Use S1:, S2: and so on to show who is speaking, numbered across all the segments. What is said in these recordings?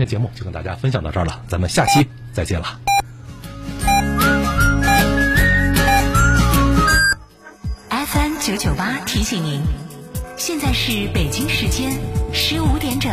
S1: 今天节目就跟大家分享到这儿了，咱们下期再见了。
S2: FM 九九八提醒您，现在是北京时间十五点整。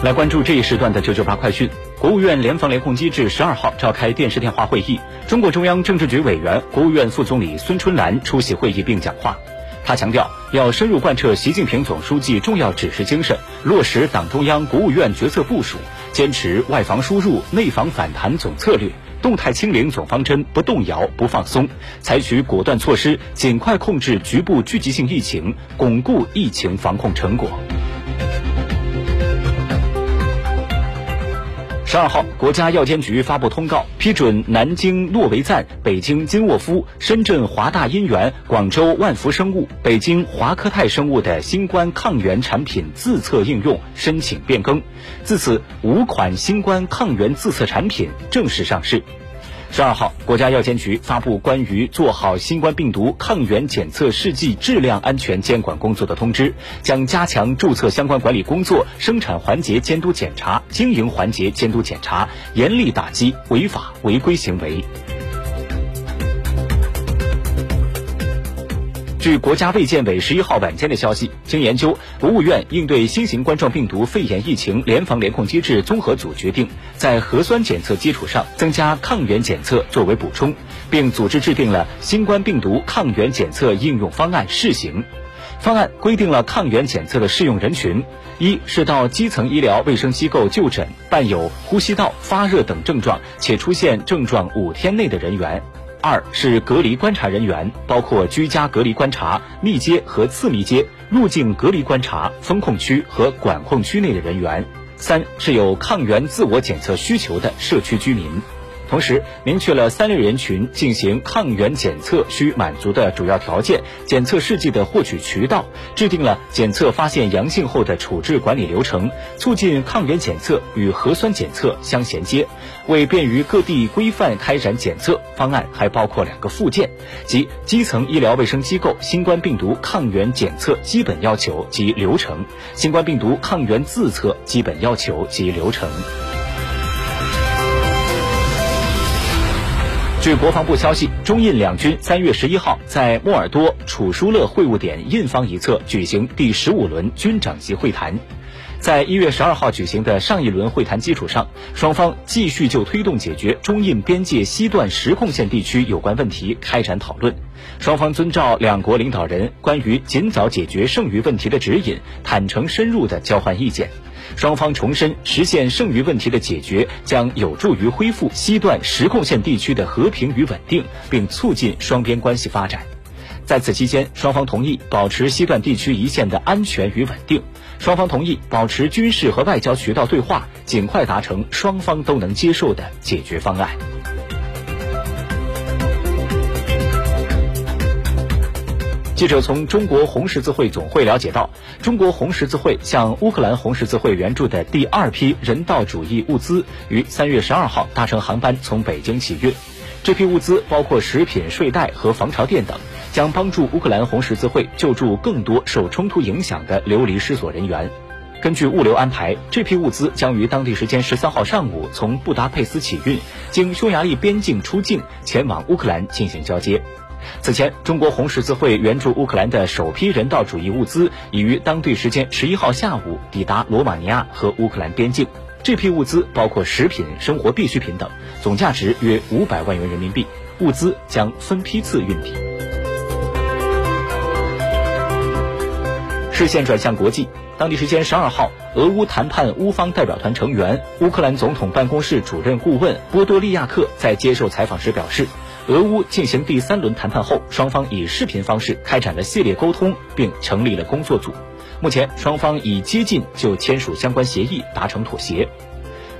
S3: 来关注这一时段的九九八快讯。国务院联防联控机制十二号召开电视电话会议，中共中央政治局委员、国务院副总理孙春兰出席会议并讲话。他强调，要深入贯彻习近平总书记重要指示精神，落实党中央、国务院决策部署，坚持外防输入、内防反弹总策略，动态清零总方针不动摇、不放松，采取果断措施，尽快控制局部聚集性疫情，巩固疫情防控成果。十二号，国家药监局发布通告，批准南京诺维赞、北京金沃夫、深圳华大因源、广州万福生物、北京华科泰生物的新冠抗原产品自测应用申请变更，自此五款新冠抗原自测产品正式上市。十二号，国家药监局发布关于做好新冠病毒抗原检测试剂质量安全监管工作的通知，将加强注册相关管理工作、生产环节监督检查、经营环节监督检查，严厉打击违法违规行为。据国家卫健委十一号晚间的消息，经研究，国务院应对新型冠状病毒肺炎疫情联防联控机制综合组决定，在核酸检测基础上增加抗原检测作为补充，并组织制定了新冠病毒抗原检测应用方案试行。方案规定了抗原检测的适用人群：一是到基层医疗卫生机构就诊，伴有呼吸道发热等症状且出现症状五天内的人员。二是隔离观察人员，包括居家隔离观察、密接和次密接、入境隔离观察、风控区和管控区内的人员。三是有抗原自我检测需求的社区居民。同时，明确了三类人群进行抗原检测需满足的主要条件、检测试剂的获取渠道，制定了检测发现阳性后的处置管理流程，促进抗原检测与核酸检测相衔接。为便于各地规范开展检测，方案还包括两个附件，即基层医疗卫生机构新冠病毒抗原检测基本要求及流程、新冠病毒抗原自测基本要求及流程。据国防部消息，中印两军三月十一号在莫尔多楚舒勒会晤点印方一侧举行第十五轮军长级会谈。在一月十二号举行的上一轮会谈基础上，双方继续就推动解决中印边界西段实控线地区有关问题开展讨论。双方遵照两国领导人关于尽早解决剩余问题的指引，坦诚深入地交换意见。双方重申，实现剩余问题的解决将有助于恢复西段实控线地区的和平与稳定，并促进双边关系发展。在此期间，双方同意保持西段地区一线的安全与稳定。双方同意保持军事和外交渠道对话，尽快达成双方都能接受的解决方案。记者从中国红十字会总会了解到，中国红十字会向乌克兰红十字会援助的第二批人道主义物资于三月十二号搭乘航班从北京起运。这批物资包括食品、睡袋和防潮垫等，将帮助乌克兰红十字会救助更多受冲突影响的流离失所人员。根据物流安排，这批物资将于当地时间十三号上午从布达佩斯起运，经匈牙利边境出境，前往乌克兰进行交接。此前，中国红十字会援助乌克兰的首批人道主义物资已于当地时间十一号下午抵达罗马尼亚和乌克兰边境。这批物资包括食品、生活必需品等，总价值约五百万元人民币。物资将分批次运抵。视线转向国际，当地时间十二号，俄乌谈判乌方代表团成员、乌克兰总统办公室主任顾问波多利亚克在接受采访时表示，俄乌进行第三轮谈判后，双方以视频方式开展了系列沟通，并成立了工作组。目前，双方已接近就签署相关协议达成妥协。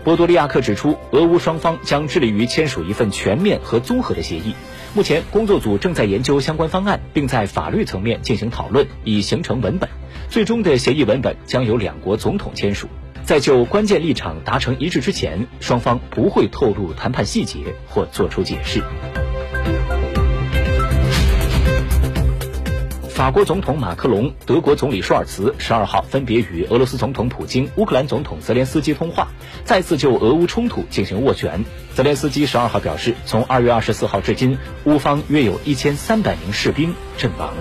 S3: 波多利亚克指出，俄乌双方将致力于签署一份全面和综合的协议。目前，工作组正在研究相关方案，并在法律层面进行讨论，以形成文本。最终的协议文本将由两国总统签署。在就关键立场达成一致之前，双方不会透露谈判细节或作出解释。法国总统马克龙、德国总理舒尔茨十二号分别与俄罗斯总统普京、乌克兰总统泽连斯基通话，再次就俄乌冲突进行斡旋。泽连斯基十二号表示，从二月二十四号至今，乌方约有一千三百名士兵阵亡。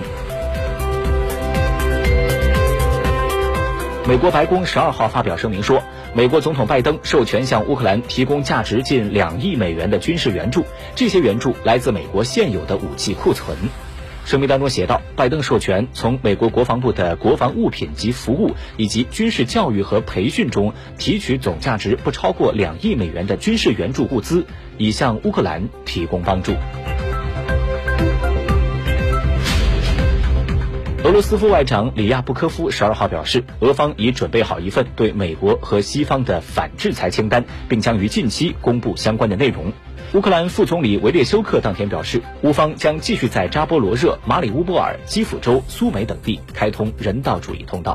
S3: 美国白宫十二号发表声明说，美国总统拜登授权向乌克兰提供价值近两亿美元的军事援助，这些援助来自美国现有的武器库存。声明当中写道，拜登授权从美国国防部的国防物品及服务以及军事教育和培训中提取总价值不超过两亿美元的军事援助物资，以向乌克兰提供帮助。俄罗斯副外长里亚布科夫十二号表示，俄方已准备好一份对美国和西方的反制裁清单，并将于近期公布相关的内容。乌克兰副总理维列修克当天表示，乌方将继续在扎波罗热、马里乌波尔、基辅州、苏梅等地开通人道主义通道。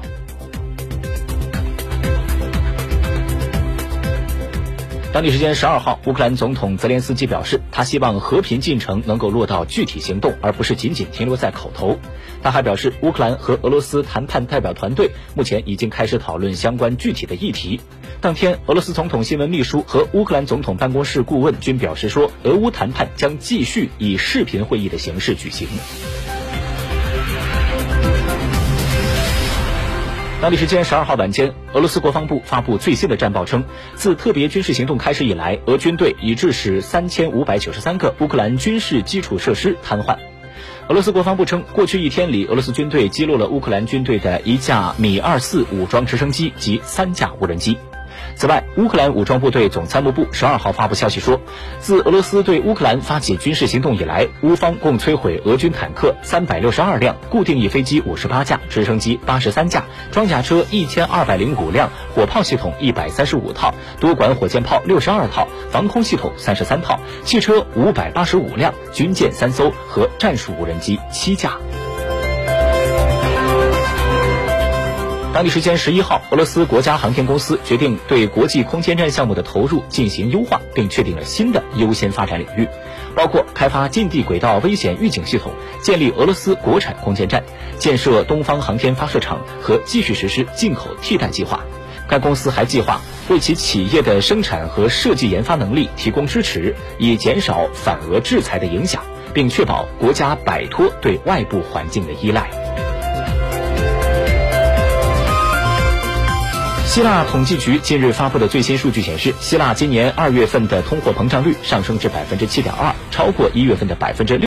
S3: 当地时间十二号，乌克兰总统泽连斯基表示，他希望和平进程能够落到具体行动，而不是仅仅停留在口头。他还表示，乌克兰和俄罗斯谈判代表团队目前已经开始讨论相关具体的议题。当天，俄罗斯总统新闻秘书和乌克兰总统办公室顾问均表示说，俄乌谈判将继续以视频会议的形式举行。当地时间十二号晚间，俄罗斯国防部发布最新的战报称，自特别军事行动开始以来，俄军队已致使三千五百九十三个乌克兰军事基础设施瘫痪。俄罗斯国防部称，过去一天里，俄罗斯军队击落了乌克兰军队的一架米二四武装直升机及三架无人机。此外，乌克兰武装部队总参谋部十二号发布消息说，自俄罗斯对乌克兰发起军事行动以来，乌方共摧毁俄军坦克三百六十二辆、固定翼飞机五十八架、直升机八十三架、装甲车一千二百零五辆、火炮系统一百三十五套、多管火箭炮六十二套、防空系统三十三套、汽车五百八十五辆、军舰三艘和战术无人机七架。当地时间十一号，俄罗斯国家航天公司决定对国际空间站项目的投入进行优化，并确定了新的优先发展领域，包括开发近地轨道危险预警系统、建立俄罗斯国产空间站、建设东方航天发射场和继续实施进口替代计划。该公司还计划为其企业的生产和设计研发能力提供支持，以减少反俄制裁的影响，并确保国家摆脱对外部环境的依赖。希腊统计局近日发布的最新数据显示，希腊今年二月份的通货膨胀率上升至百分之七点二，超过一月份的百分之六。